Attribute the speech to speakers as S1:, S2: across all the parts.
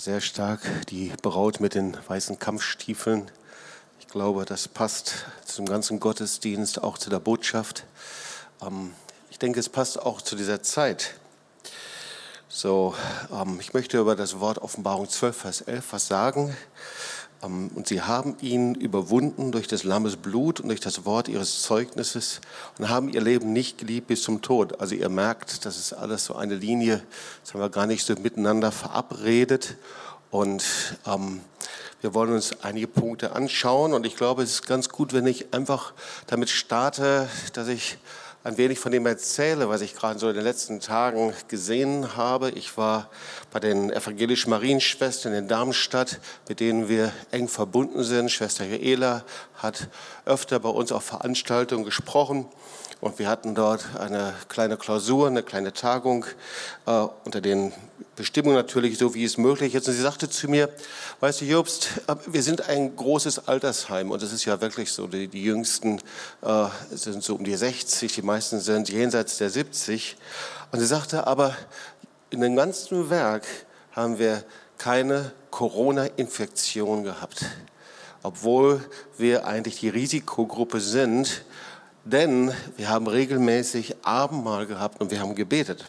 S1: sehr stark. Die Braut mit den weißen Kampfstiefeln. Ich glaube, das passt zum ganzen Gottesdienst, auch zu der Botschaft. Ähm, ich denke, es passt auch zu dieser Zeit. So, ähm, ich möchte über das Wort Offenbarung 12, Vers 11 was sagen. Ähm, und sie haben ihn überwunden durch des Lammes Blut und durch das Wort ihres Zeugnisses und haben ihr Leben nicht geliebt bis zum Tod. Also ihr merkt, das ist alles so eine Linie, das haben wir gar nicht so miteinander verabredet. Und ähm, wir wollen uns einige Punkte anschauen. Und ich glaube, es ist ganz gut, wenn ich einfach damit starte, dass ich ein wenig von dem erzähle, was ich gerade so in den letzten Tagen gesehen habe. Ich war bei den evangelischen Marienschwestern in Darmstadt, mit denen wir eng verbunden sind. Schwester Joela hat öfter bei uns auf Veranstaltungen gesprochen. Und wir hatten dort eine kleine Klausur, eine kleine Tagung äh, unter den Bestimmungen natürlich, so wie es möglich ist. Und sie sagte zu mir, weißt du, Jobst, äh, wir sind ein großes Altersheim und das ist ja wirklich so. Die, die Jüngsten äh, sind so um die 60, die meisten sind jenseits der 70. Und sie sagte, aber in dem ganzen Werk haben wir keine Corona-Infektion gehabt, obwohl wir eigentlich die Risikogruppe sind denn wir haben regelmäßig Abendmahl gehabt und wir haben gebetet.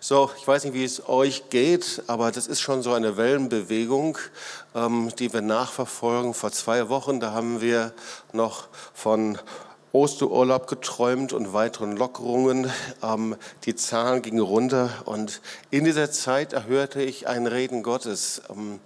S1: So, ich weiß nicht, wie es euch geht, aber das ist schon so eine Wellenbewegung, ähm, die wir nachverfolgen. Vor zwei Wochen, da haben wir noch von Osterurlaub geträumt und weiteren Lockerungen. Ähm, die Zahlen gingen runter und in dieser Zeit erhörte ich ein Reden Gottes. Ähm,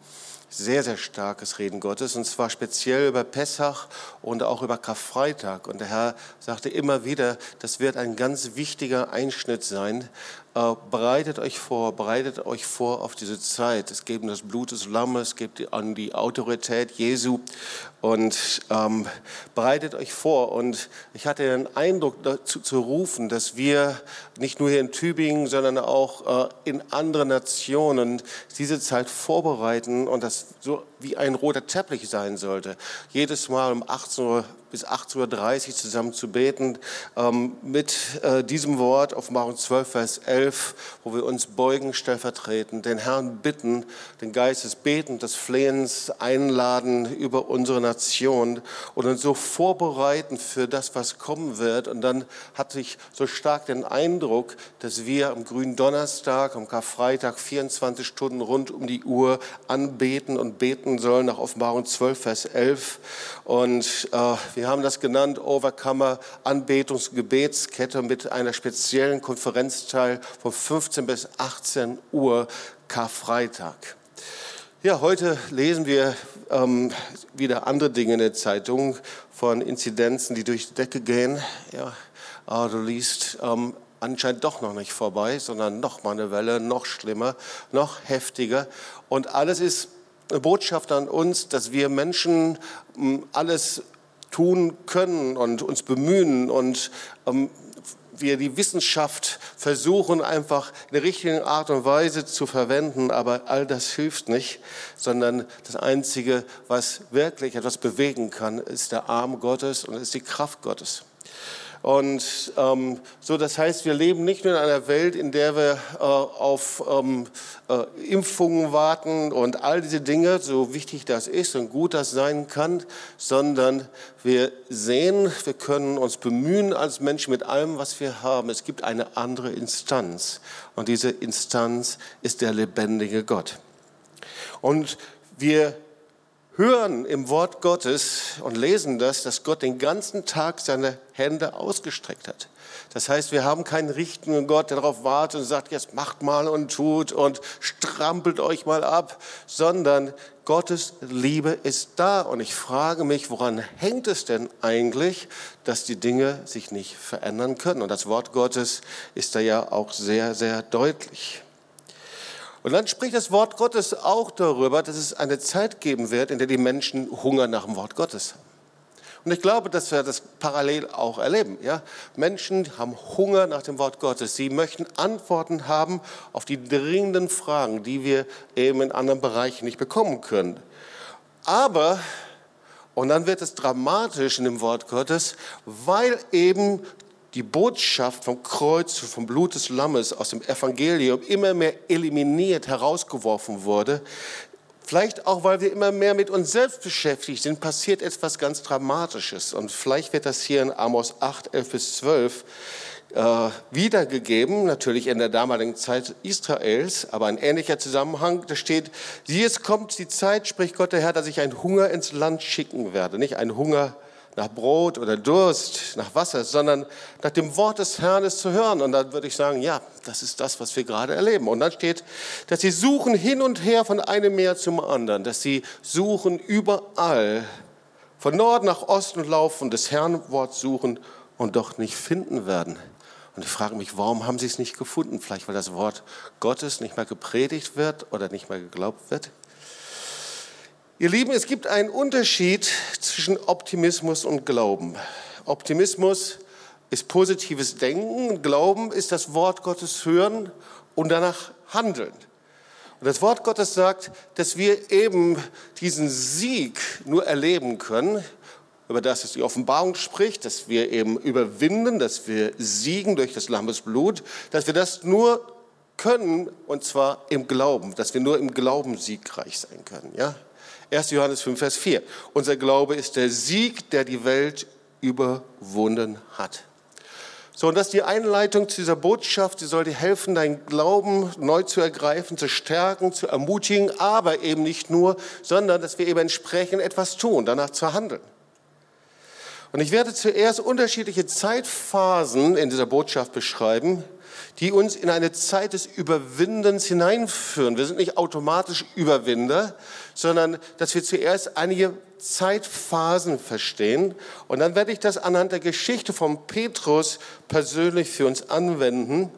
S1: sehr, sehr starkes Reden Gottes, und zwar speziell über Pessach und auch über Karfreitag. Und der Herr sagte immer wieder, das wird ein ganz wichtiger Einschnitt sein, bereitet euch vor, bereitet euch vor auf diese Zeit. Es geht um das Blut des Lammes, es geht an die Autorität Jesu und ähm, bereitet euch vor. Und ich hatte den Eindruck dazu zu rufen, dass wir nicht nur hier in Tübingen, sondern auch äh, in anderen Nationen diese Zeit vorbereiten und das so wie ein roter Teppich sein sollte. Jedes Mal um 18 Uhr bis 18.30 Uhr zusammen zu beten ähm, mit äh, diesem Wort, Offenbarung 12, Vers 11, wo wir uns beugen stellvertretend, den Herrn bitten, den Geist des Betens, des Flehens einladen über unsere Nation und uns so vorbereiten für das, was kommen wird. Und dann hatte ich so stark den Eindruck, dass wir am grünen Donnerstag, am Karfreitag 24 Stunden rund um die Uhr anbeten und beten sollen nach Offenbarung 12, Vers 11. Und äh, wir wir haben das genannt Overcomer Anbetungs- und Gebetskette mit einer speziellen Konferenzteil von 15 bis 18 Uhr Karfreitag. Ja, heute lesen wir ähm, wieder andere Dinge in der Zeitung von Inzidenzen, die durch die Decke gehen. Ja, aber du liest ähm, anscheinend doch noch nicht vorbei, sondern noch mal eine Welle, noch schlimmer, noch heftiger. Und alles ist eine Botschaft an uns, dass wir Menschen ähm, alles tun können und uns bemühen und ähm, wir die Wissenschaft versuchen einfach in der richtigen Art und Weise zu verwenden, aber all das hilft nicht, sondern das Einzige, was wirklich etwas bewegen kann, ist der Arm Gottes und ist die Kraft Gottes. Und ähm, so, das heißt, wir leben nicht nur in einer Welt, in der wir äh, auf ähm, äh, Impfungen warten und all diese Dinge, so wichtig das ist und gut das sein kann, sondern wir sehen, wir können uns bemühen als Menschen mit allem, was wir haben. Es gibt eine andere Instanz und diese Instanz ist der lebendige Gott. Und wir hören im Wort Gottes und lesen das, dass Gott den ganzen Tag seine Hände ausgestreckt hat. Das heißt, wir haben keinen richtenden Gott, der darauf wartet und sagt, jetzt macht mal und tut und strampelt euch mal ab, sondern Gottes Liebe ist da. Und ich frage mich, woran hängt es denn eigentlich, dass die Dinge sich nicht verändern können? Und das Wort Gottes ist da ja auch sehr, sehr deutlich. Und dann spricht das Wort Gottes auch darüber, dass es eine Zeit geben wird, in der die Menschen Hunger nach dem Wort Gottes haben. Und ich glaube, dass wir das parallel auch erleben. Ja? Menschen haben Hunger nach dem Wort Gottes. Sie möchten Antworten haben auf die dringenden Fragen, die wir eben in anderen Bereichen nicht bekommen können. Aber, und dann wird es dramatisch in dem Wort Gottes, weil eben die Botschaft vom Kreuz, vom Blut des Lammes aus dem Evangelium immer mehr eliminiert, herausgeworfen wurde, vielleicht auch, weil wir immer mehr mit uns selbst beschäftigt sind, passiert etwas ganz Dramatisches. Und vielleicht wird das hier in Amos 8, 11 bis 12 äh, wiedergegeben, natürlich in der damaligen Zeit Israels, aber ein ähnlicher Zusammenhang, da steht, es kommt die Zeit, spricht Gott der Herr, dass ich einen Hunger ins Land schicken werde, nicht einen Hunger nach Brot oder Durst, nach Wasser, sondern nach dem Wort des Herrn ist zu hören. Und dann würde ich sagen, ja, das ist das, was wir gerade erleben. Und dann steht, dass sie suchen hin und her von einem Meer zum anderen, dass sie suchen überall, von Norden nach Osten laufen, das Herrn Wort suchen und doch nicht finden werden. Und ich frage mich, warum haben sie es nicht gefunden? Vielleicht, weil das Wort Gottes nicht mehr gepredigt wird oder nicht mehr geglaubt wird? Ihr Lieben, es gibt einen Unterschied zwischen Optimismus und Glauben. Optimismus ist positives Denken, Glauben ist das Wort Gottes hören und danach handeln. Und das Wort Gottes sagt, dass wir eben diesen Sieg nur erleben können, über das es die Offenbarung spricht, dass wir eben überwinden, dass wir siegen durch das Lammesblut, dass wir das nur können, und zwar im Glauben, dass wir nur im Glauben siegreich sein können. Ja? 1. Johannes 5, Vers 4. Unser Glaube ist der Sieg, der die Welt überwunden hat. So, und das ist die Einleitung zu dieser Botschaft. Sie soll dir helfen, deinen Glauben neu zu ergreifen, zu stärken, zu ermutigen, aber eben nicht nur, sondern dass wir eben entsprechend etwas tun, danach zu handeln. Und ich werde zuerst unterschiedliche Zeitphasen in dieser Botschaft beschreiben, die uns in eine Zeit des Überwindens hineinführen. Wir sind nicht automatisch Überwinder, sondern dass wir zuerst einige Zeitphasen verstehen. Und dann werde ich das anhand der Geschichte von Petrus persönlich für uns anwenden.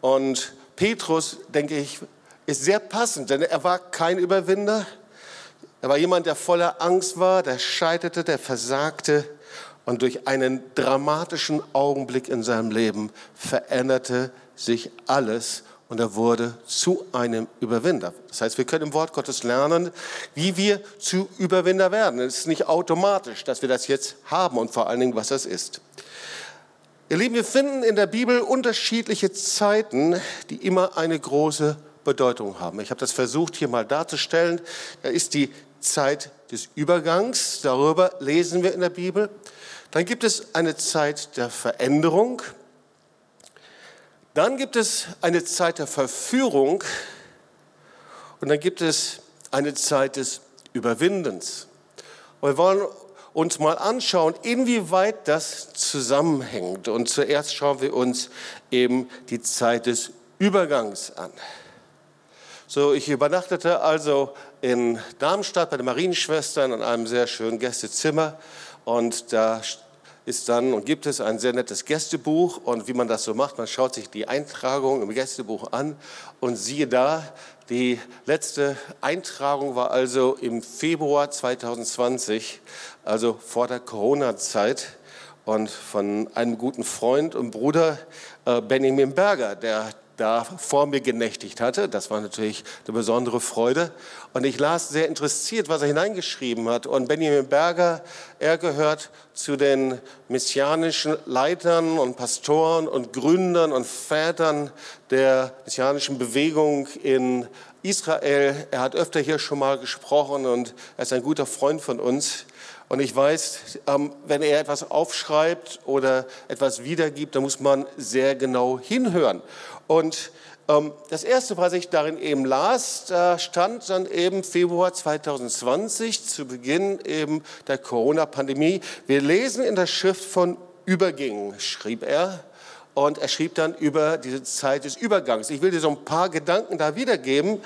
S1: Und Petrus, denke ich, ist sehr passend, denn er war kein Überwinder. Er war jemand, der voller Angst war, der scheiterte, der versagte. Und durch einen dramatischen Augenblick in seinem Leben veränderte sich alles und er wurde zu einem Überwinder. Das heißt, wir können im Wort Gottes lernen, wie wir zu Überwinder werden. Es ist nicht automatisch, dass wir das jetzt haben und vor allen Dingen, was das ist. Ihr Lieben, wir finden in der Bibel unterschiedliche Zeiten, die immer eine große Bedeutung haben. Ich habe das versucht hier mal darzustellen. Da ist die Zeit des Übergangs, darüber lesen wir in der Bibel. Dann gibt es eine Zeit der Veränderung. Dann gibt es eine Zeit der Verführung. Und dann gibt es eine Zeit des Überwindens. Und wir wollen uns mal anschauen, inwieweit das zusammenhängt. Und zuerst schauen wir uns eben die Zeit des Übergangs an. So, ich übernachtete also in Darmstadt bei den Marienschwestern in einem sehr schönen Gästezimmer und da ist dann und gibt es ein sehr nettes Gästebuch. Und wie man das so macht, man schaut sich die Eintragung im Gästebuch an. Und siehe da, die letzte Eintragung war also im Februar 2020, also vor der Corona-Zeit. Und von einem guten Freund und Bruder äh, Benjamin Berger, der da vor mir genächtigt hatte. Das war natürlich eine besondere Freude. Und ich las sehr interessiert, was er hineingeschrieben hat. Und Benjamin Berger, er gehört zu den messianischen Leitern und Pastoren und Gründern und Vätern der messianischen Bewegung in Israel. Er hat öfter hier schon mal gesprochen und er ist ein guter Freund von uns. Und ich weiß, ähm, wenn er etwas aufschreibt oder etwas wiedergibt, dann muss man sehr genau hinhören. Und ähm, das Erste, was ich darin eben las, da stand dann eben Februar 2020, zu Beginn eben der Corona-Pandemie. Wir lesen in der Schrift von Übergängen, schrieb er. Und er schrieb dann über diese Zeit des Übergangs. Ich will dir so ein paar Gedanken da wiedergeben.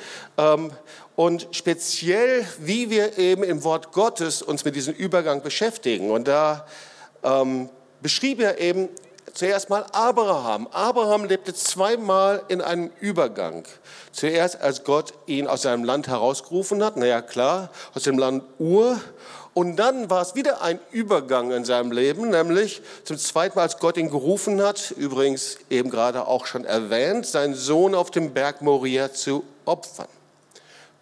S1: Und speziell, wie wir eben im Wort Gottes uns mit diesem Übergang beschäftigen. Und da ähm, beschrieb er eben zuerst mal Abraham. Abraham lebte zweimal in einem Übergang. Zuerst, als Gott ihn aus seinem Land herausgerufen hat, naja klar, aus dem Land Ur. Und dann war es wieder ein Übergang in seinem Leben, nämlich zum zweiten Mal, als Gott ihn gerufen hat, übrigens eben gerade auch schon erwähnt, seinen Sohn auf dem Berg Moria zu opfern.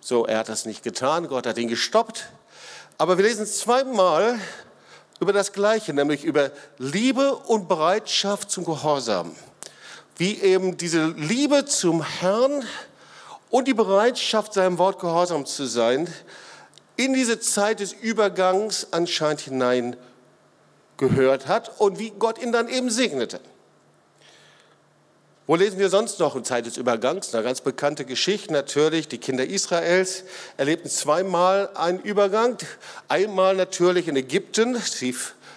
S1: So, er hat das nicht getan, Gott hat ihn gestoppt. Aber wir lesen zweimal über das Gleiche, nämlich über Liebe und Bereitschaft zum Gehorsam. Wie eben diese Liebe zum Herrn und die Bereitschaft, seinem Wort gehorsam zu sein, in diese Zeit des Übergangs anscheinend hinein gehört hat und wie Gott ihn dann eben segnete. Wo lesen wir sonst noch in Zeit des Übergangs? Eine ganz bekannte Geschichte natürlich. Die Kinder Israels erlebten zweimal einen Übergang. Einmal natürlich in Ägypten,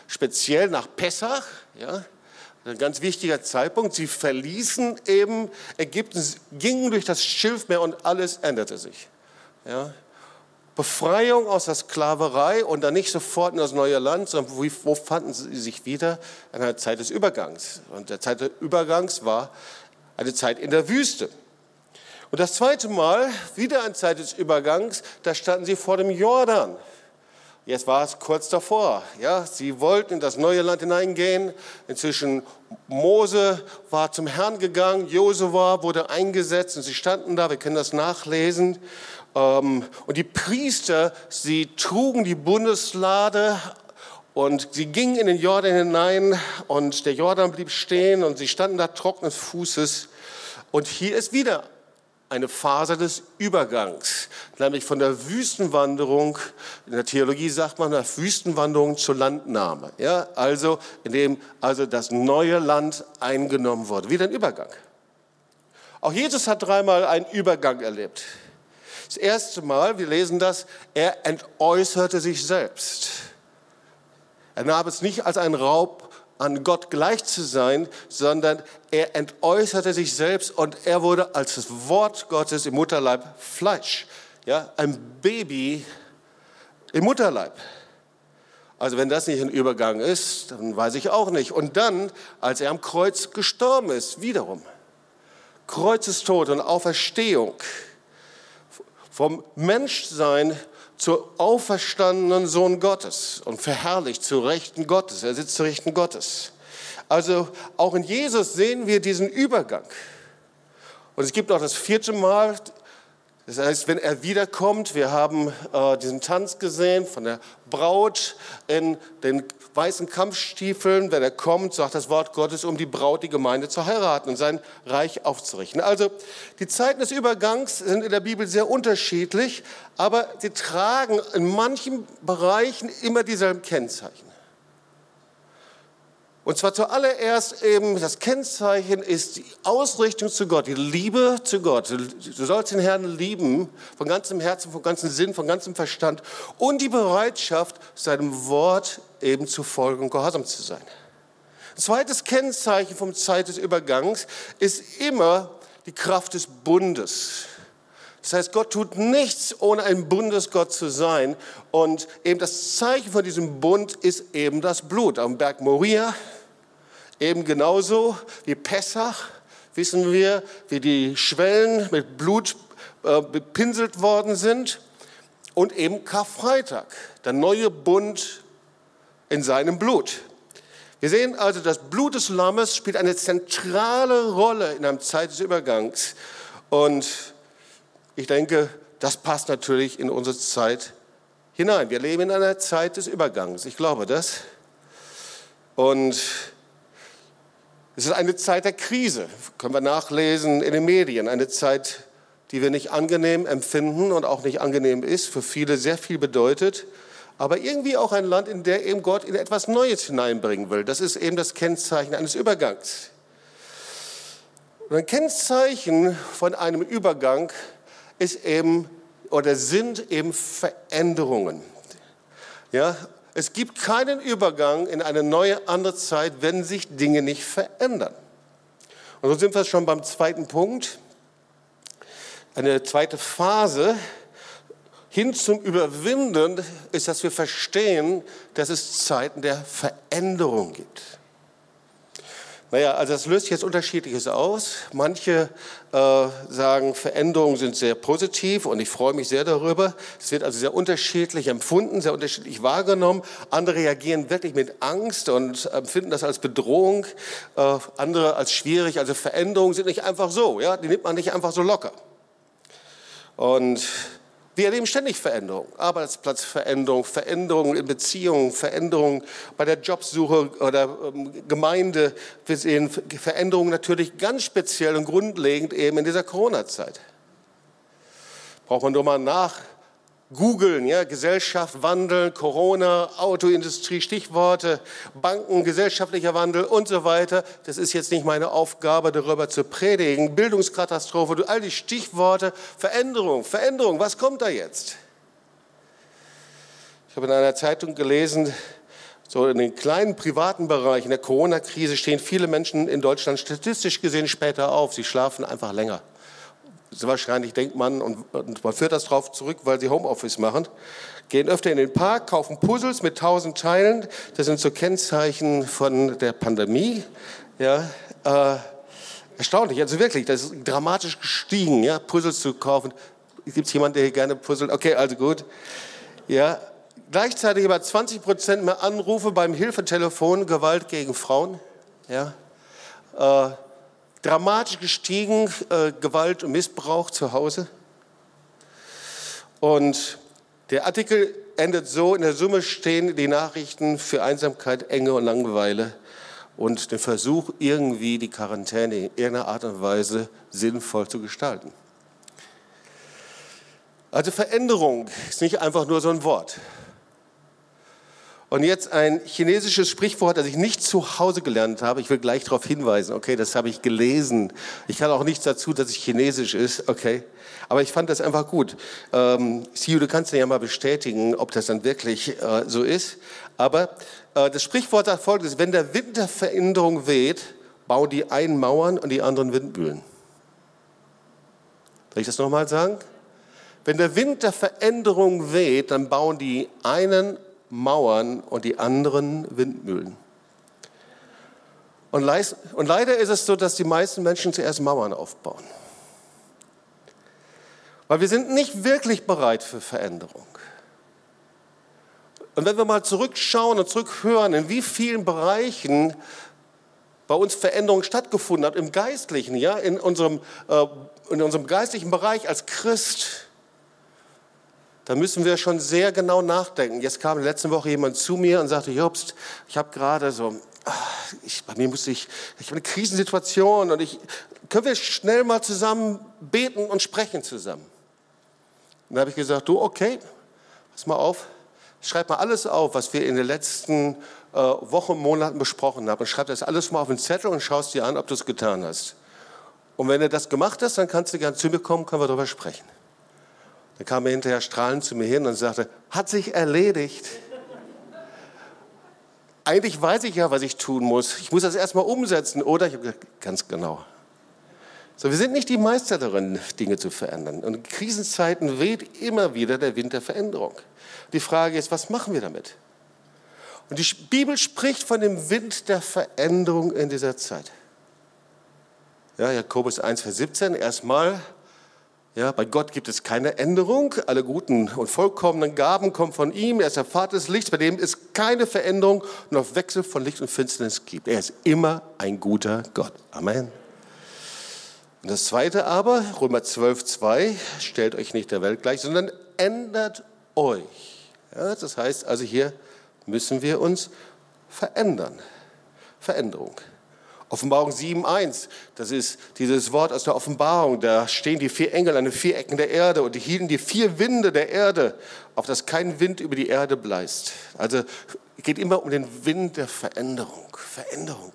S1: speziell nach Pessach, ja, ein ganz wichtiger Zeitpunkt. Sie verließen eben Ägypten, gingen durch das Schilfmeer und alles änderte sich. Ja. Befreiung aus der Sklaverei und dann nicht sofort in das neue Land, sondern wo, fanden sie sich wieder? In einer Zeit des Übergangs. Und der Zeit des Übergangs war eine Zeit in der Wüste. Und das zweite Mal, wieder eine Zeit des Übergangs, da standen sie vor dem Jordan. Jetzt war es kurz davor. Ja, sie wollten in das neue Land hineingehen. Inzwischen Mose war zum Herrn gegangen, Josua wurde eingesetzt und sie standen da. Wir können das nachlesen. Ähm, und die Priester, sie trugen die Bundeslade und sie gingen in den Jordan hinein und der Jordan blieb stehen und sie standen da trockenen Fußes. Und hier ist wieder eine Phase des Übergangs, nämlich von der Wüstenwanderung, in der Theologie sagt man, der Wüstenwanderung zur Landnahme. Ja, also, indem also das neue Land eingenommen wurde. Wieder ein Übergang. Auch Jesus hat dreimal einen Übergang erlebt. Das erste Mal, wir lesen das, er entäußerte sich selbst. Er nahm es nicht als ein Raub an Gott gleich zu sein, sondern er entäußerte sich selbst und er wurde als das Wort Gottes im Mutterleib Fleisch. Ja, ein Baby im Mutterleib. Also wenn das nicht ein Übergang ist, dann weiß ich auch nicht. Und dann, als er am Kreuz gestorben ist, wiederum. Kreuzestod und Auferstehung vom Menschsein zur auferstandenen Sohn Gottes und verherrlicht zu Rechten Gottes. Er sitzt zu Rechten Gottes. Also auch in Jesus sehen wir diesen Übergang. Und es gibt auch das vierte Mal, das heißt, wenn er wiederkommt, wir haben äh, diesen Tanz gesehen von der Braut in den weißen Kampfstiefeln. Wenn er kommt, sagt das Wort Gottes, um die Braut, die Gemeinde zu heiraten und sein Reich aufzurichten. Also die Zeiten des Übergangs sind in der Bibel sehr unterschiedlich, aber sie tragen in manchen Bereichen immer dieselben Kennzeichen. Und zwar zuallererst eben, das Kennzeichen ist die Ausrichtung zu Gott, die Liebe zu Gott. Du sollst den Herrn lieben, von ganzem Herzen, von ganzem Sinn, von ganzem Verstand und die Bereitschaft, seinem Wort eben zu folgen und gehorsam zu sein. Ein zweites Kennzeichen vom Zeit des Übergangs ist immer die Kraft des Bundes. Das heißt, Gott tut nichts, ohne ein Bundesgott zu sein. Und eben das Zeichen von diesem Bund ist eben das Blut. Am Berg Moria, Eben genauso wie Pessach wissen wir, wie die Schwellen mit Blut äh, bepinselt worden sind. Und eben Karfreitag, der neue Bund in seinem Blut. Wir sehen also, das Blut des Lammes spielt eine zentrale Rolle in einem Zeit des Übergangs. Und ich denke, das passt natürlich in unsere Zeit hinein. Wir leben in einer Zeit des Übergangs. Ich glaube das. Und es ist eine Zeit der Krise, können wir nachlesen in den Medien, eine Zeit, die wir nicht angenehm empfinden und auch nicht angenehm ist, für viele sehr viel bedeutet, aber irgendwie auch ein Land, in der eben Gott in etwas Neues hineinbringen will. Das ist eben das Kennzeichen eines Übergangs. Und ein Kennzeichen von einem Übergang ist eben oder sind eben Veränderungen. Ja, es gibt keinen Übergang in eine neue, andere Zeit, wenn sich Dinge nicht verändern. Und so sind wir schon beim zweiten Punkt. Eine zweite Phase hin zum Überwinden ist, dass wir verstehen, dass es Zeiten der Veränderung gibt. Naja, also das löst jetzt unterschiedliches aus. Manche äh, sagen, Veränderungen sind sehr positiv und ich freue mich sehr darüber. Es wird also sehr unterschiedlich empfunden, sehr unterschiedlich wahrgenommen. Andere reagieren wirklich mit Angst und empfinden das als Bedrohung, äh, andere als schwierig. Also Veränderungen sind nicht einfach so, ja, die nimmt man nicht einfach so locker. Und Wir erleben ständig Veränderungen. Arbeitsplatzveränderung, Veränderungen in Beziehungen, Veränderungen bei der Jobsuche oder ähm, Gemeinde. Wir sehen Veränderungen natürlich ganz speziell und grundlegend eben in dieser Corona-Zeit. Braucht man nur mal nach googeln, ja, Gesellschaft, Wandel, Corona, Autoindustrie, Stichworte, Banken, gesellschaftlicher Wandel und so weiter. Das ist jetzt nicht meine Aufgabe, darüber zu predigen. Bildungskatastrophe, all die Stichworte, Veränderung, Veränderung, was kommt da jetzt? Ich habe in einer Zeitung gelesen, so in den kleinen privaten Bereichen der Corona-Krise stehen viele Menschen in Deutschland statistisch gesehen später auf. Sie schlafen einfach länger wahrscheinlich denkt man, und, und man führt das darauf zurück, weil sie Homeoffice machen, gehen öfter in den Park, kaufen Puzzles mit tausend Teilen. Das sind so Kennzeichen von der Pandemie. Ja, äh, erstaunlich, also wirklich, das ist dramatisch gestiegen, ja, Puzzles zu kaufen. Gibt es jemanden, der hier gerne puzzelt? Okay, also gut. Ja, gleichzeitig über 20 Prozent mehr Anrufe beim Hilfetelefon Gewalt gegen Frauen. Ja, äh, dramatisch gestiegen, äh, Gewalt und Missbrauch zu Hause. Und der Artikel endet so, in der Summe stehen die Nachrichten für Einsamkeit, Enge und Langeweile und den Versuch, irgendwie die Quarantäne in irgendeiner Art und Weise sinnvoll zu gestalten. Also Veränderung ist nicht einfach nur so ein Wort. Und jetzt ein chinesisches Sprichwort, das ich nicht zu Hause gelernt habe. Ich will gleich darauf hinweisen. Okay, das habe ich gelesen. Ich kann auch nichts dazu, dass es chinesisch ist. Okay. Aber ich fand das einfach gut. Ähm, Siu, du kannst ja mal bestätigen, ob das dann wirklich äh, so ist. Aber äh, das Sprichwort sagt folgendes. Wenn der Wind der Veränderung weht, bauen die einen Mauern und die anderen Windmühlen. Soll ich das nochmal sagen? Wenn der Wind der Veränderung weht, dann bauen die einen Mauern und die anderen Windmühlen. Und, leider ist es so, dass die meisten Menschen zuerst Mauern aufbauen. Weil wir sind nicht wirklich bereit für Veränderung. Und wenn wir mal zurückschauen und zurückhören, in wie vielen Bereichen bei uns Veränderung stattgefunden hat, im Geistlichen, ja, in unserem, äh, in unserem geistlichen Bereich als Christ, da müssen wir schon sehr genau nachdenken. Jetzt kam letzte Woche jemand zu mir und sagte, Jobst, ich habe gerade so, ah, ich, bei mir muss ich, ich habe eine Krisensituation und ich, können wir schnell mal zusammen beten und sprechen zusammen? Und dann habe ich gesagt, du, okay, pass mal auf, schreib mal alles auf, was wir in den letzten äh, Wochen, Monaten besprochen haben und schreib das alles mal auf den Zettel und schaust dir an, ob du es getan hast. Und wenn du das gemacht hast, dann kannst du gerne zu mir kommen, können wir darüber sprechen. Dann kam er hinterher strahlend zu mir hin und sagte, hat sich erledigt. Eigentlich weiß ich ja, was ich tun muss. Ich muss das erstmal umsetzen, oder? Ich habe gesagt, ganz genau. So, wir sind nicht die Meister darin, Dinge zu verändern. Und in Krisenzeiten weht immer wieder der Wind der Veränderung. Die Frage ist, was machen wir damit? Und die Bibel spricht von dem Wind der Veränderung in dieser Zeit. Ja, Jakobus 1, Vers 17, erstmal ja, bei Gott gibt es keine Änderung. Alle guten und vollkommenen Gaben kommen von ihm. Er ist der Vater des Lichts, bei dem es keine Veränderung noch Wechsel von Licht und Finsternis gibt. Er ist immer ein guter Gott. Amen. Und das zweite aber, Römer 12, 2, stellt euch nicht der Welt gleich, sondern ändert euch. Ja, das heißt also hier müssen wir uns verändern. Veränderung. Offenbarung 7.1, das ist dieses Wort aus der Offenbarung, da stehen die vier Engel an den vier Ecken der Erde und die hielten die vier Winde der Erde, auf dass kein Wind über die Erde bläst. Also es geht immer um den Wind der Veränderung, Veränderung.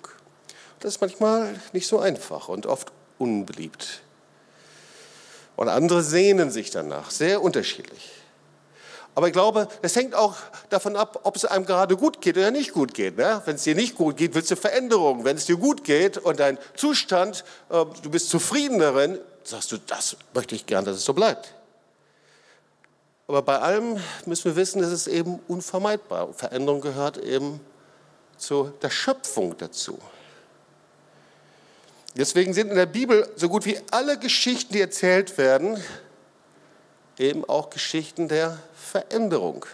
S1: Das ist manchmal nicht so einfach und oft unbeliebt. Und andere sehnen sich danach, sehr unterschiedlich. Aber ich glaube, es hängt auch davon ab, ob es einem gerade gut geht oder nicht gut geht. Ne? Wenn es dir nicht gut geht, willst du Veränderungen. Wenn es dir gut geht und dein Zustand, äh, du bist zufrieden darin, sagst du, das möchte ich gern, dass es so bleibt. Aber bei allem müssen wir wissen, es ist eben unvermeidbar. Veränderung gehört eben zu der Schöpfung dazu. Deswegen sind in der Bibel so gut wie alle Geschichten, die erzählt werden, eben auch Geschichten der Veränderung.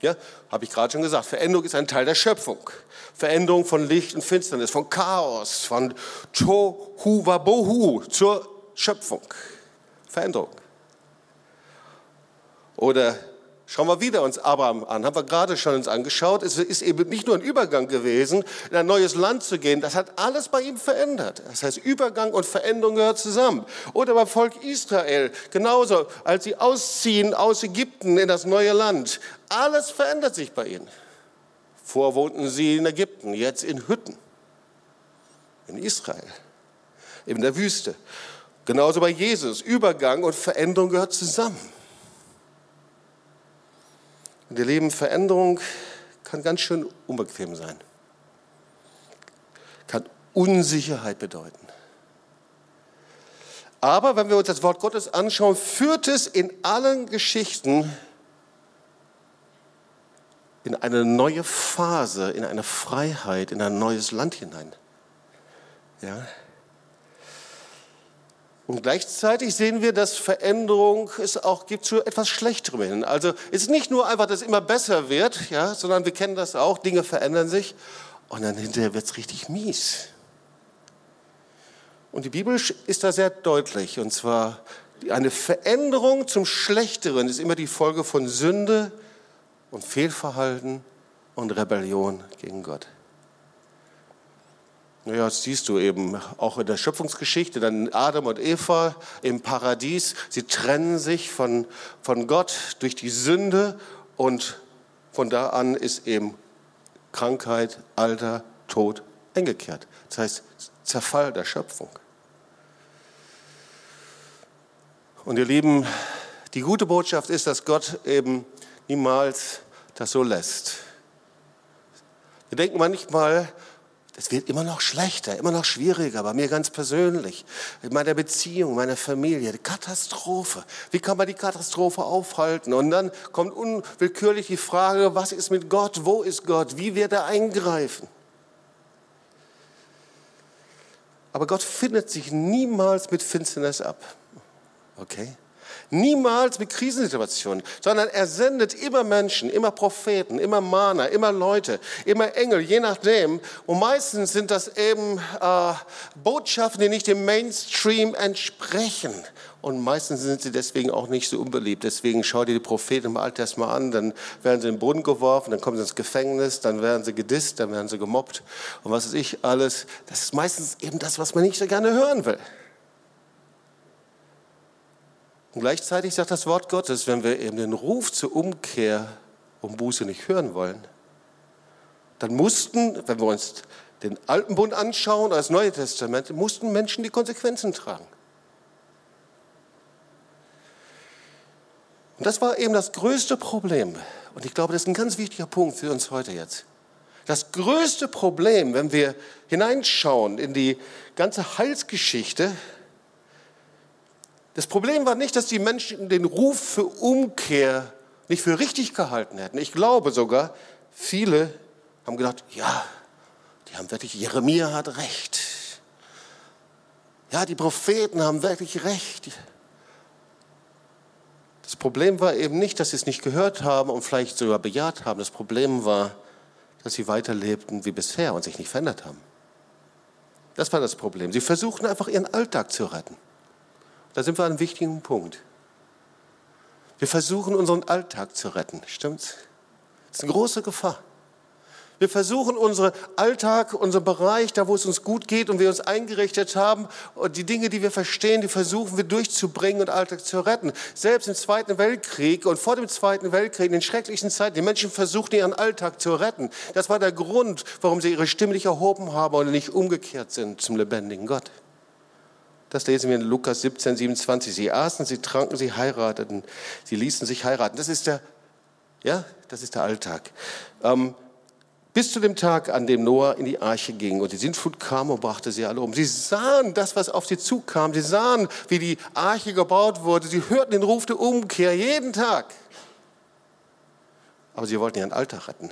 S1: Ja, habe ich gerade schon gesagt, Veränderung ist ein Teil der Schöpfung. Veränderung von Licht und Finsternis, von Chaos, von Tohu Wabohu zur Schöpfung. Veränderung. Oder Schauen wir wieder uns Abraham an, haben wir gerade schon uns angeschaut. Es ist eben nicht nur ein Übergang gewesen, in ein neues Land zu gehen. Das hat alles bei ihm verändert. Das heißt, Übergang und Veränderung gehört zusammen. Oder beim Volk Israel, genauso, als sie ausziehen aus Ägypten in das neue Land. Alles verändert sich bei ihnen. Vor wohnten sie in Ägypten, jetzt in Hütten. In Israel, in der Wüste. Genauso bei Jesus. Übergang und Veränderung gehört zusammen. Und ihr Leben, Veränderung kann ganz schön unbequem sein. Kann Unsicherheit bedeuten. Aber wenn wir uns das Wort Gottes anschauen, führt es in allen Geschichten in eine neue Phase, in eine Freiheit, in ein neues Land hinein. Ja? Und gleichzeitig sehen wir, dass Veränderung es auch gibt zu etwas Schlechterem hin. Also es ist nicht nur einfach, dass es immer besser wird, ja, sondern wir kennen das auch, Dinge verändern sich und dann hinterher wird es richtig mies. Und die Bibel ist da sehr deutlich. Und zwar eine Veränderung zum Schlechteren ist immer die Folge von Sünde und Fehlverhalten und Rebellion gegen Gott. Naja, das siehst du eben auch in der Schöpfungsgeschichte, dann Adam und Eva im Paradies, sie trennen sich von, von Gott durch die Sünde und von da an ist eben Krankheit, Alter, Tod eingekehrt. Das heißt Zerfall der Schöpfung. Und ihr Lieben, die gute Botschaft ist, dass Gott eben niemals das so lässt. Wir denken manchmal, es wird immer noch schlechter, immer noch schwieriger, bei mir ganz persönlich, in meiner Beziehung, meiner Familie, die Katastrophe. Wie kann man die Katastrophe aufhalten? Und dann kommt unwillkürlich die Frage, was ist mit Gott? Wo ist Gott? Wie wird er eingreifen? Aber Gott findet sich niemals mit Finsternis ab. Okay? Niemals mit Krisensituationen, sondern er sendet immer Menschen, immer Propheten, immer Mahner, immer Leute, immer Engel, je nachdem. Und meistens sind das eben äh, Botschaften, die nicht dem Mainstream entsprechen. Und meistens sind sie deswegen auch nicht so unbeliebt. Deswegen schau dir die Propheten im Alten erstmal an, dann werden sie in den Boden geworfen, dann kommen sie ins Gefängnis, dann werden sie gedisst, dann werden sie gemobbt und was weiß ich alles. Das ist meistens eben das, was man nicht so gerne hören will. Und gleichzeitig sagt das Wort Gottes, wenn wir eben den Ruf zur Umkehr um Buße nicht hören wollen, dann mussten, wenn wir uns den Alten Bund anschauen, das Neue Testament, mussten Menschen die Konsequenzen tragen. Und das war eben das größte Problem. Und ich glaube, das ist ein ganz wichtiger Punkt für uns heute jetzt. Das größte Problem, wenn wir hineinschauen in die ganze Heilsgeschichte, das Problem war nicht, dass die Menschen den Ruf für Umkehr nicht für richtig gehalten hätten. Ich glaube sogar, viele haben gedacht, ja, die haben wirklich, Jeremia hat recht. Ja, die Propheten haben wirklich recht. Das Problem war eben nicht, dass sie es nicht gehört haben und vielleicht sogar bejaht haben. Das Problem war, dass sie weiterlebten wie bisher und sich nicht verändert haben. Das war das Problem. Sie versuchten einfach ihren Alltag zu retten. Da sind wir an einem wichtigen Punkt. Wir versuchen unseren Alltag zu retten, stimmt's? Das ist eine große Gefahr. Wir versuchen unseren Alltag, unseren Bereich, da wo es uns gut geht und wir uns eingerichtet haben, und die Dinge, die wir verstehen, die versuchen wir durchzubringen und Alltag zu retten. Selbst im Zweiten Weltkrieg und vor dem Zweiten Weltkrieg, in den schrecklichen Zeiten, die Menschen versuchten ihren Alltag zu retten. Das war der Grund, warum sie ihre Stimme nicht erhoben haben und nicht umgekehrt sind zum lebendigen Gott. Das lesen wir in Lukas 17, 27. Sie aßen, sie tranken, sie heirateten, sie ließen sich heiraten. Das ist der, ja, das ist der Alltag. Ähm, bis zu dem Tag, an dem Noah in die Arche ging und die Sintflut kam und brachte sie alle um. Sie sahen das, was auf sie zukam. Sie sahen, wie die Arche gebaut wurde. Sie hörten den Ruf der Umkehr jeden Tag. Aber sie wollten ihren Alltag retten.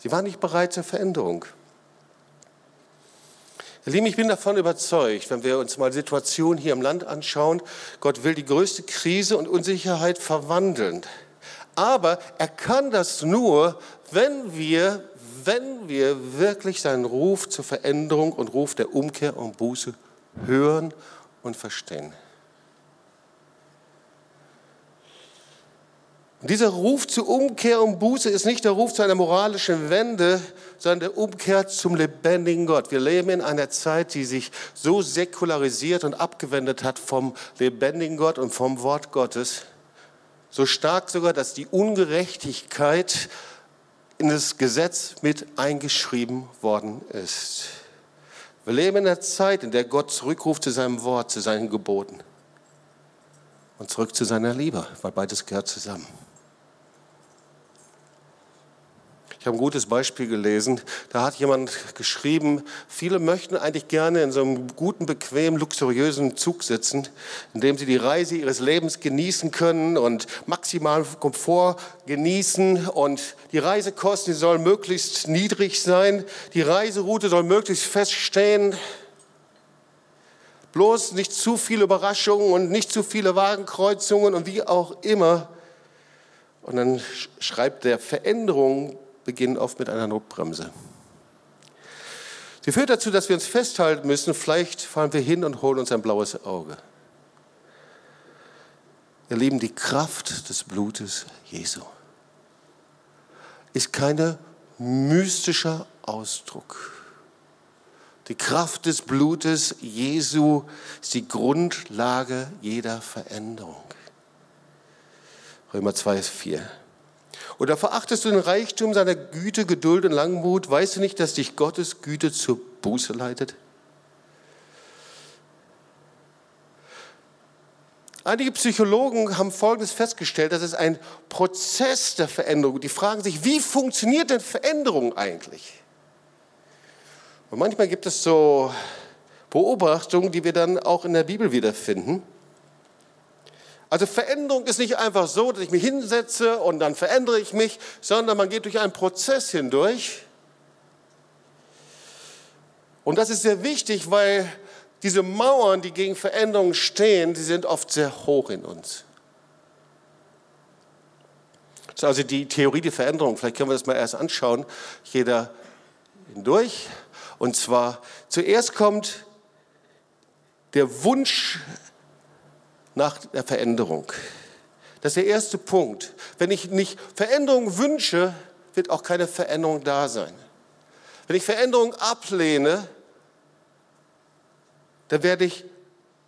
S1: Sie waren nicht bereit zur Veränderung. Lieben, ich bin davon überzeugt, wenn wir uns mal Situationen hier im Land anschauen, Gott will die größte Krise und Unsicherheit verwandeln. Aber er kann das nur, wenn wir, wenn wir wirklich seinen Ruf zur Veränderung und Ruf der Umkehr und Buße hören und verstehen. Und dieser Ruf zu Umkehr und Buße ist nicht der Ruf zu einer moralischen Wende, sondern der Umkehr zum lebendigen Gott. Wir leben in einer Zeit, die sich so säkularisiert und abgewendet hat vom lebendigen Gott und vom Wort Gottes. So stark sogar, dass die Ungerechtigkeit in das Gesetz mit eingeschrieben worden ist. Wir leben in einer Zeit, in der Gott zurückruft zu seinem Wort, zu seinen Geboten und zurück zu seiner Liebe, weil beides gehört zusammen. Ich habe ein gutes Beispiel gelesen. Da hat jemand geschrieben, viele möchten eigentlich gerne in so einem guten, bequemen, luxuriösen Zug sitzen, in dem sie die Reise ihres Lebens genießen können und maximalen Komfort genießen. Und die Reisekosten sollen möglichst niedrig sein. Die Reiseroute soll möglichst feststehen. Bloß nicht zu viele Überraschungen und nicht zu viele Wagenkreuzungen und wie auch immer. Und dann schreibt der Veränderung beginnen oft mit einer Notbremse. Sie führt dazu, dass wir uns festhalten müssen, vielleicht fahren wir hin und holen uns ein blaues Auge. Ihr Lieben, die Kraft des Blutes Jesu ist kein mystischer Ausdruck. Die Kraft des Blutes Jesu ist die Grundlage jeder Veränderung. Römer 2, 4. Oder verachtest du den Reichtum seiner Güte, Geduld und Langmut? Weißt du nicht, dass dich Gottes Güte zur Buße leitet? Einige Psychologen haben Folgendes festgestellt, das ist ein Prozess der Veränderung. Die fragen sich, wie funktioniert denn Veränderung eigentlich? Und manchmal gibt es so Beobachtungen, die wir dann auch in der Bibel wiederfinden. Also Veränderung ist nicht einfach so, dass ich mich hinsetze und dann verändere ich mich, sondern man geht durch einen Prozess hindurch. Und das ist sehr wichtig, weil diese Mauern, die gegen Veränderung stehen, die sind oft sehr hoch in uns. Das ist also die Theorie der Veränderung. Vielleicht können wir das mal erst anschauen. Jeder hindurch. Und zwar zuerst kommt der Wunsch nach der Veränderung. Das ist der erste Punkt. Wenn ich nicht Veränderung wünsche, wird auch keine Veränderung da sein. Wenn ich Veränderung ablehne, dann werde ich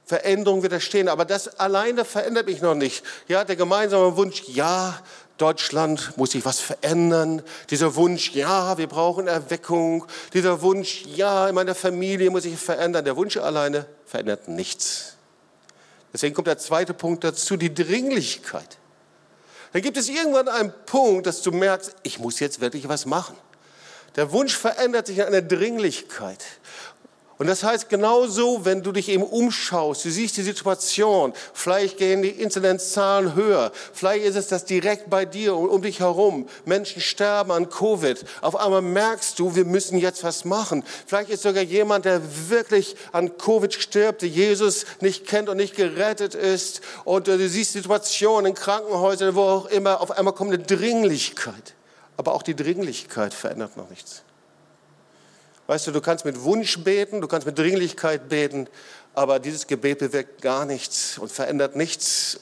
S1: Veränderung widerstehen. Aber das alleine verändert mich noch nicht. Ja, der gemeinsame Wunsch, ja, Deutschland muss sich was verändern. Dieser Wunsch, ja, wir brauchen Erweckung. Dieser Wunsch, ja, in meiner Familie muss sich verändern. Der Wunsch alleine verändert nichts. Deswegen kommt der zweite Punkt dazu, die Dringlichkeit. Dann gibt es irgendwann einen Punkt, dass du merkst, ich muss jetzt wirklich was machen. Der Wunsch verändert sich in eine Dringlichkeit. Und das heißt genauso, wenn du dich eben umschaust, du siehst die Situation, vielleicht gehen die Inzidenzzahlen höher, vielleicht ist es das direkt bei dir und um dich herum, Menschen sterben an Covid, auf einmal merkst du, wir müssen jetzt was machen. Vielleicht ist sogar jemand, der wirklich an Covid stirbt, der Jesus nicht kennt und nicht gerettet ist und du siehst Situationen in Krankenhäusern, wo auch immer, auf einmal kommt eine Dringlichkeit. Aber auch die Dringlichkeit verändert noch nichts. Weißt du, du kannst mit Wunsch beten, du kannst mit Dringlichkeit beten, aber dieses Gebet bewirkt gar nichts und verändert nichts.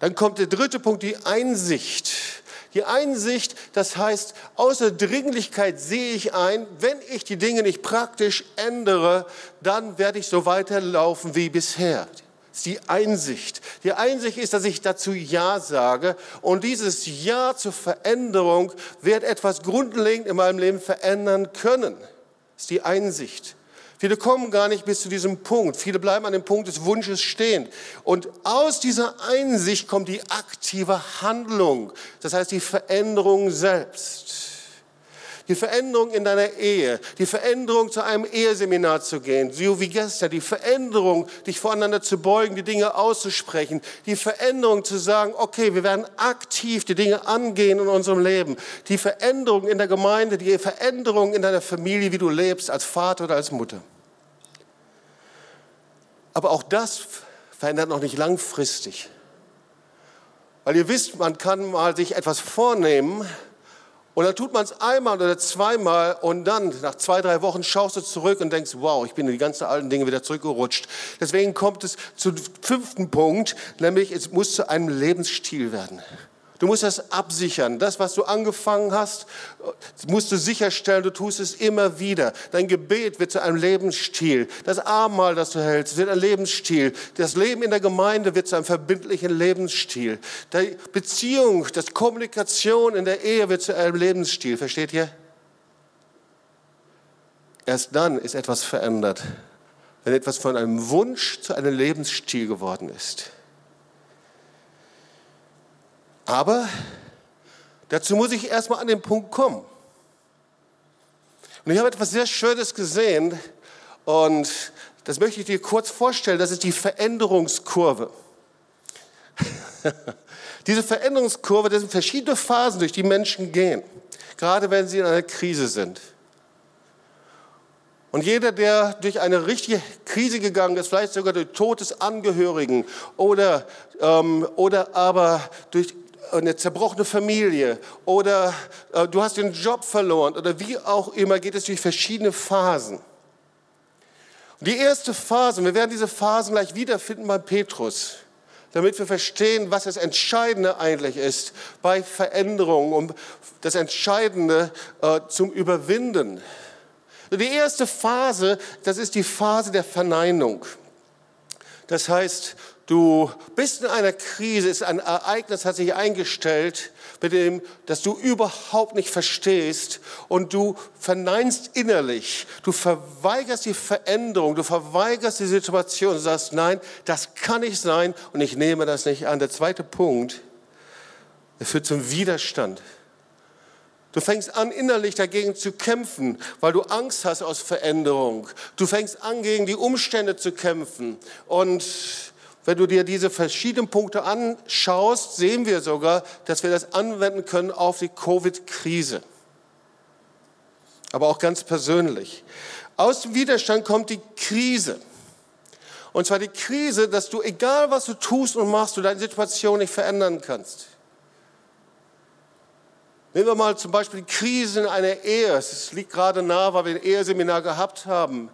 S1: Dann kommt der dritte Punkt, die Einsicht. Die Einsicht, das heißt, außer Dringlichkeit sehe ich ein, wenn ich die Dinge nicht praktisch ändere, dann werde ich so weiterlaufen wie bisher. Das ist die Einsicht. Die Einsicht ist, dass ich dazu Ja sage und dieses Ja zur Veränderung wird etwas grundlegend in meinem Leben verändern können. Ist die Einsicht. Viele kommen gar nicht bis zu diesem Punkt. Viele bleiben an dem Punkt des Wunsches stehen. Und aus dieser Einsicht kommt die aktive Handlung. Das heißt die Veränderung selbst die Veränderung in deiner Ehe, die Veränderung zu einem Eheseminar zu gehen, so wie gestern, die Veränderung, dich voreinander zu beugen, die Dinge auszusprechen, die Veränderung zu sagen, okay, wir werden aktiv die Dinge angehen in unserem Leben, die Veränderung in der Gemeinde, die Veränderung in deiner Familie, wie du lebst, als Vater oder als Mutter. Aber auch das verändert noch nicht langfristig. Weil ihr wisst, man kann mal sich etwas vornehmen, und dann tut man es einmal oder zweimal und dann nach zwei, drei Wochen schaust du zurück und denkst, wow, ich bin in die ganzen alten Dinge wieder zurückgerutscht. Deswegen kommt es zum fünften Punkt, nämlich es muss zu einem Lebensstil werden. Du musst das absichern. Das, was du angefangen hast, musst du sicherstellen. Du tust es immer wieder. Dein Gebet wird zu einem Lebensstil. Das Abendmahl, das du hältst, wird ein Lebensstil. Das Leben in der Gemeinde wird zu einem verbindlichen Lebensstil. Die Beziehung, das Kommunikation in der Ehe wird zu einem Lebensstil. Versteht ihr? Erst dann ist etwas verändert, wenn etwas von einem Wunsch zu einem Lebensstil geworden ist. Aber dazu muss ich erstmal an den Punkt kommen. Und ich habe etwas sehr Schönes gesehen und das möchte ich dir kurz vorstellen. Das ist die Veränderungskurve. Diese Veränderungskurve, das sind verschiedene Phasen, durch die Menschen gehen, gerade wenn sie in einer Krise sind. Und jeder, der durch eine richtige Krise gegangen ist, vielleicht sogar durch Tod des Angehörigen oder, ähm, oder aber durch eine zerbrochene Familie oder äh, du hast den Job verloren oder wie auch immer, geht es durch verschiedene Phasen. Und die erste Phase, wir werden diese Phasen gleich wiederfinden bei Petrus, damit wir verstehen, was das Entscheidende eigentlich ist bei Veränderungen und das Entscheidende äh, zum Überwinden. Die erste Phase, das ist die Phase der Verneinung. Das heißt, Du bist in einer Krise, ist ein Ereignis hat sich eingestellt, mit dem, dass du überhaupt nicht verstehst und du verneinst innerlich, du verweigerst die Veränderung, du verweigerst die Situation und sagst, nein, das kann nicht sein und ich nehme das nicht an. Der zweite Punkt, er führt zum Widerstand. Du fängst an, innerlich dagegen zu kämpfen, weil du Angst hast aus Veränderung. Du fängst an, gegen die Umstände zu kämpfen und wenn du dir diese verschiedenen Punkte anschaust, sehen wir sogar, dass wir das anwenden können auf die Covid-Krise. Aber auch ganz persönlich. Aus dem Widerstand kommt die Krise. Und zwar die Krise, dass du, egal was du tust und machst, du deine Situation nicht verändern kannst. Nehmen wir mal zum Beispiel die Krise in einer Ehe. Es liegt gerade nah, weil wir ein Eheseminar gehabt haben.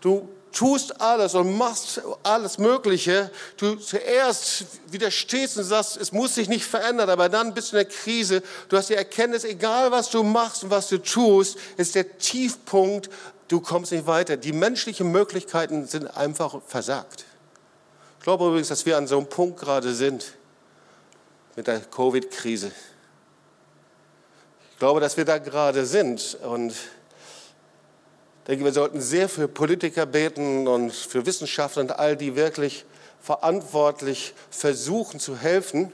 S1: Du tust alles und machst alles Mögliche. Du zuerst widerstehst und sagst, es muss sich nicht verändern, aber dann bist du in der Krise. Du hast die Erkenntnis, egal was du machst und was du tust, ist der Tiefpunkt, du kommst nicht weiter. Die menschlichen Möglichkeiten sind einfach versagt. Ich glaube übrigens, dass wir an so einem Punkt gerade sind mit der Covid-Krise. Ich glaube, dass wir da gerade sind und ich denke, wir sollten sehr für Politiker beten und für Wissenschaftler und all die wirklich verantwortlich versuchen zu helfen.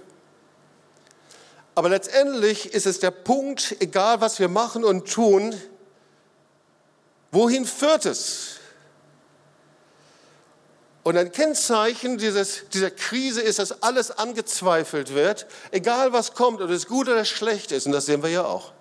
S1: Aber letztendlich ist es der Punkt, egal was wir machen und tun, wohin führt es? Und ein Kennzeichen dieses, dieser Krise ist, dass alles angezweifelt wird, egal was kommt, ob es gut oder schlecht ist. Und das sehen wir ja auch.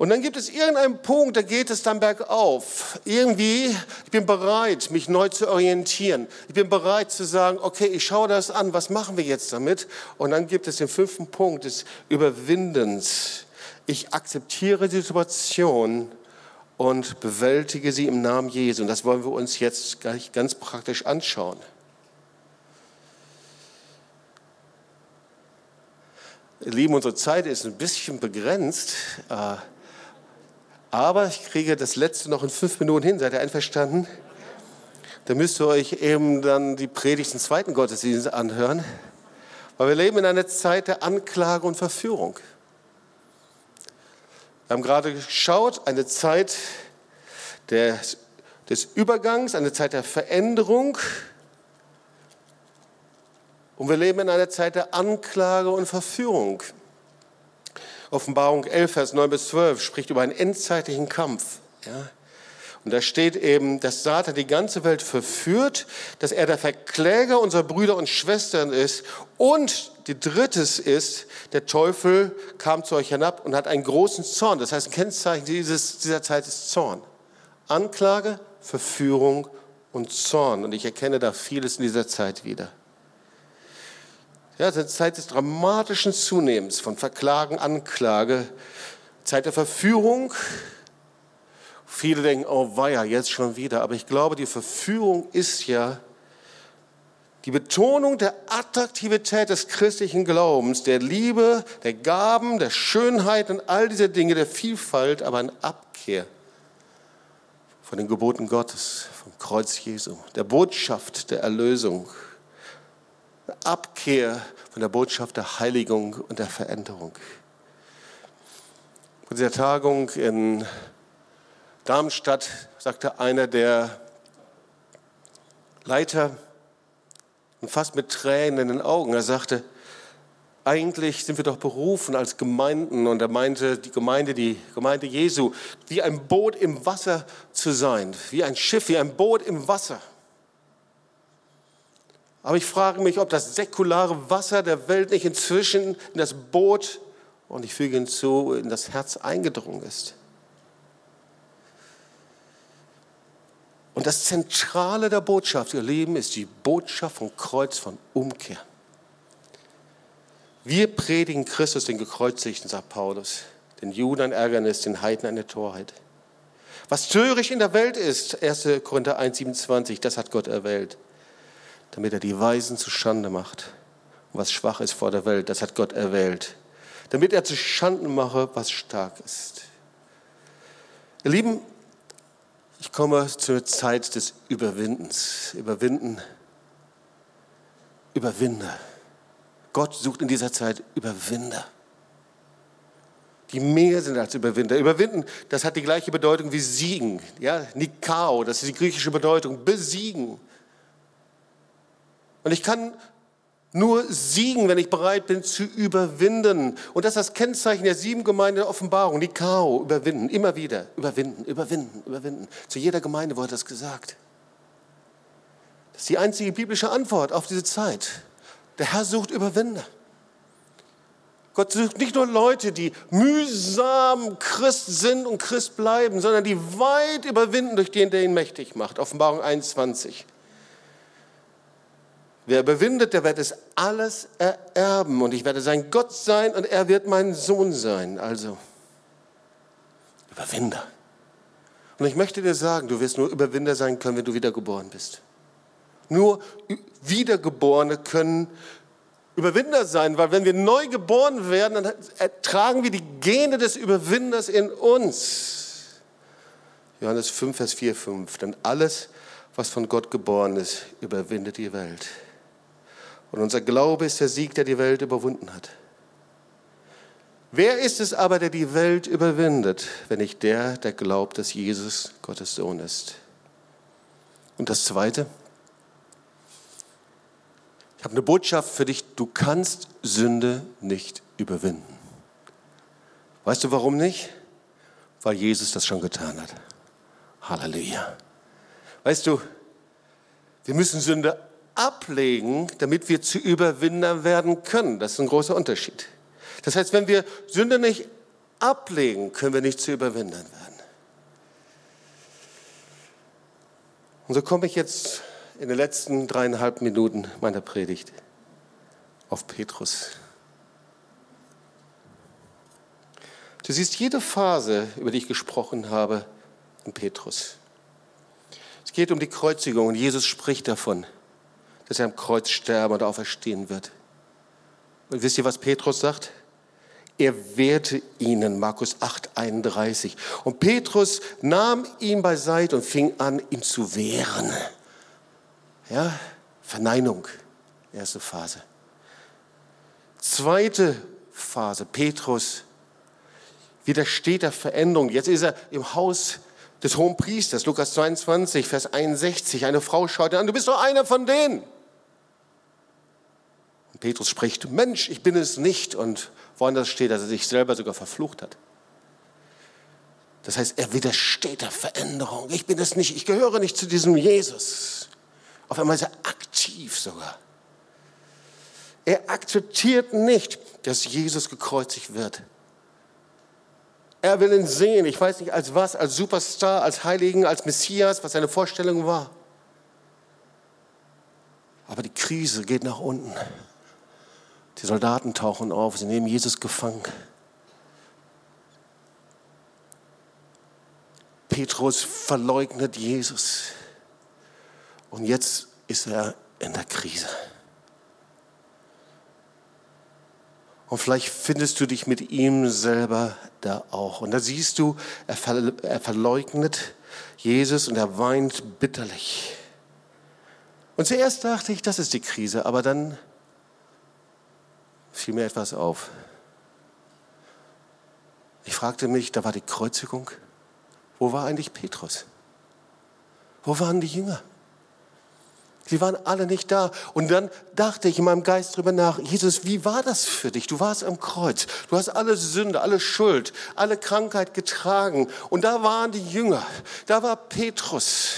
S1: Und dann gibt es irgendeinen Punkt, da geht es dann bergauf. Irgendwie, ich bin bereit, mich neu zu orientieren. Ich bin bereit zu sagen, okay, ich schaue das an, was machen wir jetzt damit? Und dann gibt es den fünften Punkt des Überwindens. Ich akzeptiere die Situation und bewältige sie im Namen Jesu. Und das wollen wir uns jetzt gleich ganz praktisch anschauen. Lieben, unsere Zeit ist ein bisschen begrenzt. Aber ich kriege das letzte noch in fünf Minuten hin. Seid ihr einverstanden? Da müsst ihr euch eben dann die Predigt des zweiten Gottesdienstes anhören. Weil wir leben in einer Zeit der Anklage und Verführung. Wir haben gerade geschaut, eine Zeit des, des Übergangs, eine Zeit der Veränderung. Und wir leben in einer Zeit der Anklage und Verführung. Offenbarung 11, Vers 9 bis 12 spricht über einen endzeitlichen Kampf. Ja? Und da steht eben, dass Satan die ganze Welt verführt, dass er der Verkläger unserer Brüder und Schwestern ist. Und die drittes ist, der Teufel kam zu euch hinab und hat einen großen Zorn. Das heißt, ein Kennzeichen dieses, dieser Zeit ist Zorn. Anklage, Verführung und Zorn. Und ich erkenne da vieles in dieser Zeit wieder. Ja, das ist eine Zeit des dramatischen Zunehmens von Verklagen, Anklage, Zeit der Verführung. Viele denken, oh weia, jetzt schon wieder. Aber ich glaube, die Verführung ist ja Die Betonung der Attraktivität des christlichen Glaubens, der Liebe, der Gaben, der Schönheit und all diese Dinge, der Vielfalt, aber eine Abkehr von den Geboten Gottes, vom Kreuz Jesu, der Botschaft der Erlösung, Abkehr von der Botschaft der Heiligung und der Veränderung. Bei dieser Tagung in Darmstadt sagte einer der Leiter, fast mit Tränen in den Augen, er sagte, eigentlich sind wir doch berufen als Gemeinden, und er meinte die Gemeinde, die Gemeinde Jesu, wie ein Boot im Wasser zu sein, wie ein Schiff, wie ein Boot im Wasser. Aber ich frage mich, ob das säkulare Wasser der Welt nicht inzwischen in das Boot, und ich füge hinzu, in das Herz eingedrungen ist. Und das Zentrale der Botschaft, ihr Lieben, ist die Botschaft vom Kreuz von Umkehr. Wir predigen Christus den Gekreuzigten, sagt Paulus, den Juden ein Ärgernis, den Heiden eine Torheit. Was töricht in der Welt ist, 1. Korinther 1, 27, das hat Gott erwählt, damit er die Weisen zu Schande macht. Was schwach ist vor der Welt, das hat Gott erwählt, damit er zu Schanden mache, was stark ist. Ihr Lieben, ich komme zur Zeit des Überwindens. Überwinden, Überwinder. Gott sucht in dieser Zeit Überwinder. Die mehr sind als Überwinder. Überwinden, das hat die gleiche Bedeutung wie siegen. Ja, Nikao, das ist die griechische Bedeutung, besiegen. Und ich kann nur siegen, wenn ich bereit bin zu überwinden. Und das ist das Kennzeichen der sieben Gemeinden der Offenbarung. Die K.O. überwinden, immer wieder. Überwinden, überwinden, überwinden. Zu jeder Gemeinde wurde das gesagt. Das ist die einzige biblische Antwort auf diese Zeit. Der Herr sucht Überwinder. Gott sucht nicht nur Leute, die mühsam Christ sind und Christ bleiben, sondern die weit überwinden durch den, der ihn mächtig macht. Offenbarung 21. Wer überwindet, der wird es alles ererben. Und ich werde sein Gott sein und er wird mein Sohn sein. Also, Überwinder. Und ich möchte dir sagen, du wirst nur Überwinder sein können, wenn du wiedergeboren bist. Nur Wiedergeborene können Überwinder sein, weil wenn wir neu geboren werden, dann ertragen wir die Gene des Überwinders in uns. Johannes 5, Vers 4, 5. Denn alles, was von Gott geboren ist, überwindet die Welt. Und unser Glaube ist der Sieg, der die Welt überwunden hat. Wer ist es aber, der die Welt überwindet, wenn nicht der, der glaubt, dass Jesus Gottes Sohn ist? Und das Zweite, ich habe eine Botschaft für dich, du kannst Sünde nicht überwinden. Weißt du warum nicht? Weil Jesus das schon getan hat. Halleluja. Weißt du, wir müssen Sünde ablegen, damit wir zu Überwindern werden können. Das ist ein großer Unterschied. Das heißt, wenn wir Sünde nicht ablegen, können wir nicht zu Überwindern werden. Und so komme ich jetzt in den letzten dreieinhalb Minuten meiner Predigt auf Petrus. Du siehst jede Phase, über die ich gesprochen habe, in Petrus. Es geht um die Kreuzigung und Jesus spricht davon dass er am Kreuz sterben und auferstehen wird. Und wisst ihr, was Petrus sagt? Er wehrte ihnen, Markus 8, 31. Und Petrus nahm ihn beiseite und fing an, ihn zu wehren. Ja, Verneinung, erste Phase. Zweite Phase, Petrus widersteht der Veränderung. Jetzt ist er im Haus des Hohen Priesters, Lukas 22, Vers 61. Eine Frau schaut ihn an, du bist doch einer von denen. Petrus spricht, Mensch, ich bin es nicht. Und woanders steht, dass er sich selber sogar verflucht hat. Das heißt, er widersteht der Veränderung. Ich bin es nicht, ich gehöre nicht zu diesem Jesus. Auf einmal ist er aktiv sogar. Er akzeptiert nicht, dass Jesus gekreuzigt wird. Er will ihn sehen, ich weiß nicht als was, als Superstar, als Heiligen, als Messias, was seine Vorstellung war. Aber die Krise geht nach unten. Die Soldaten tauchen auf, sie nehmen Jesus gefangen. Petrus verleugnet Jesus. Und jetzt ist er in der Krise. Und vielleicht findest du dich mit ihm selber da auch. Und da siehst du, er, ver er verleugnet Jesus und er weint bitterlich. Und zuerst dachte ich, das ist die Krise, aber dann fiel mir etwas auf. Ich fragte mich, da war die Kreuzigung. Wo war eigentlich Petrus? Wo waren die Jünger? Sie waren alle nicht da. Und dann dachte ich in meinem Geist drüber nach, Jesus, wie war das für dich? Du warst am Kreuz. Du hast alle Sünde, alle Schuld, alle Krankheit getragen. Und da waren die Jünger. Da war Petrus.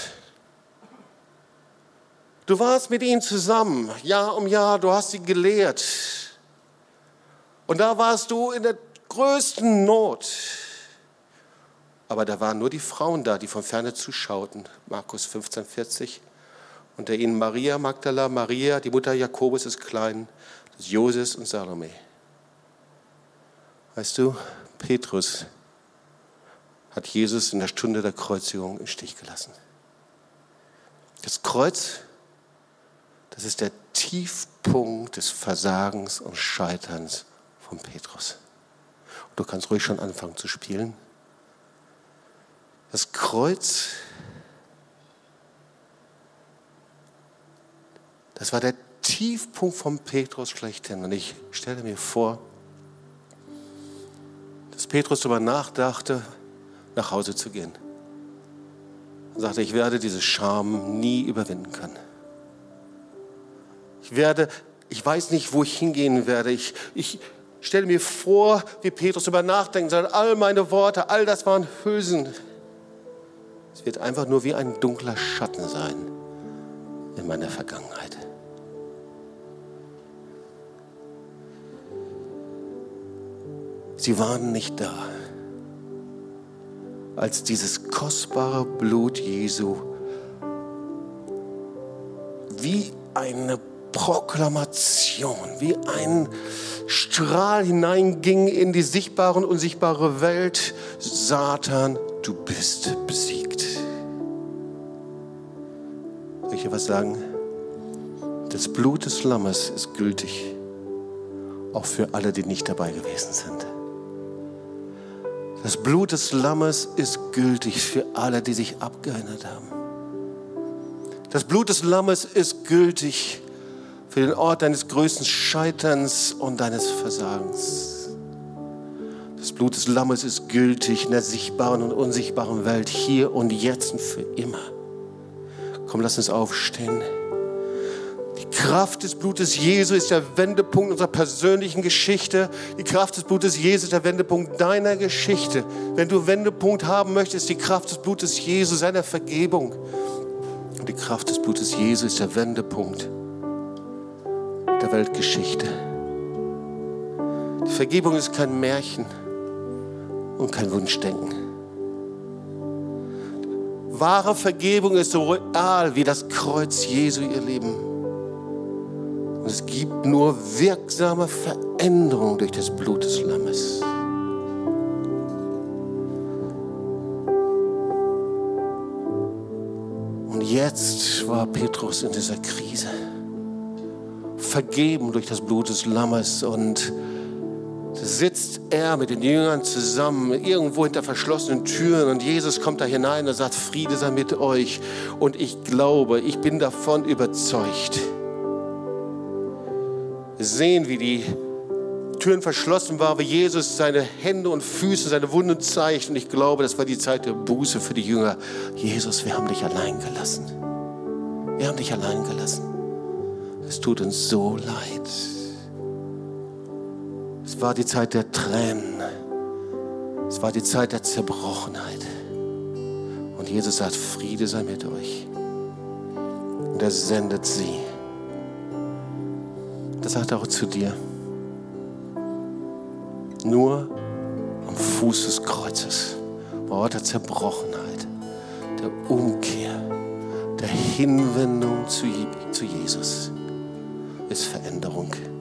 S1: Du warst mit ihnen zusammen, Jahr um Jahr. Du hast sie gelehrt. Und da warst du in der größten Not. Aber da waren nur die Frauen da, die von ferne zuschauten. Markus 15, 40. Unter ihnen Maria Magdala, Maria, die Mutter Jakobus ist klein, das Joses und Salome. Weißt du, Petrus hat Jesus in der Stunde der Kreuzigung im Stich gelassen. Das Kreuz, das ist der Tiefpunkt des Versagens und Scheiterns von Petrus. Und du kannst ruhig schon anfangen zu spielen. Das Kreuz Das war der Tiefpunkt von Petrus schlechthin. Und ich stelle mir vor, dass Petrus darüber nachdachte, nach Hause zu gehen. Er sagte, ich werde diese Scham nie überwinden können. Ich werde, ich weiß nicht, wo ich hingehen werde. Ich, ich stelle mir vor, wie Petrus darüber nachdenkt, sagt, all meine Worte, all das waren Hülsen. Es wird einfach nur wie ein dunkler Schatten sein in meiner Vergangenheit. Sie waren nicht da, als dieses kostbare Blut Jesu wie eine Proklamation, wie ein Strahl hineinging in die sichtbare und unsichtbare Welt. Satan, du bist besiegt. Soll ich dir was sagen? Das Blut des Lammes ist gültig, auch für alle, die nicht dabei gewesen sind. Das Blut des Lammes ist gültig für alle, die sich abgewendet haben. Das Blut des Lammes ist gültig für den Ort deines größten Scheiterns und deines Versagens. Das Blut des Lammes ist gültig in der sichtbaren und unsichtbaren Welt, hier und jetzt und für immer. Komm, lass uns aufstehen. Kraft des Blutes Jesu ist der Wendepunkt unserer persönlichen Geschichte. Die Kraft des Blutes Jesu ist der Wendepunkt deiner Geschichte. Wenn du Wendepunkt haben möchtest, die Kraft des Blutes Jesu, seiner Vergebung. Und die Kraft des Blutes Jesu ist der Wendepunkt der Weltgeschichte. Die Vergebung ist kein Märchen und kein Wunschdenken. Wahre Vergebung ist so real wie das Kreuz Jesu, ihr Lieben. Und es gibt nur wirksame Veränderung durch das Blut des Lammes. Und jetzt war Petrus in dieser Krise. Vergeben durch das Blut des Lammes und sitzt er mit den Jüngern zusammen, irgendwo hinter verschlossenen Türen und Jesus kommt da hinein und sagt, Friede sei mit euch. Und ich glaube, ich bin davon überzeugt, sehen, wie die Türen verschlossen waren, wie Jesus seine Hände und Füße, seine Wunden zeigt. Und ich glaube, das war die Zeit der Buße für die Jünger. Jesus, wir haben dich allein gelassen. Wir haben dich allein gelassen. Es tut uns so leid. Es war die Zeit der Tränen. Es war die Zeit der Zerbrochenheit. Und Jesus sagt, Friede sei mit euch. Und er sendet sie. Das sagt er auch zu dir. Nur am Fuß des Kreuzes, Ort der Zerbrochenheit, der Umkehr, der Hinwendung zu Jesus, ist Veränderung.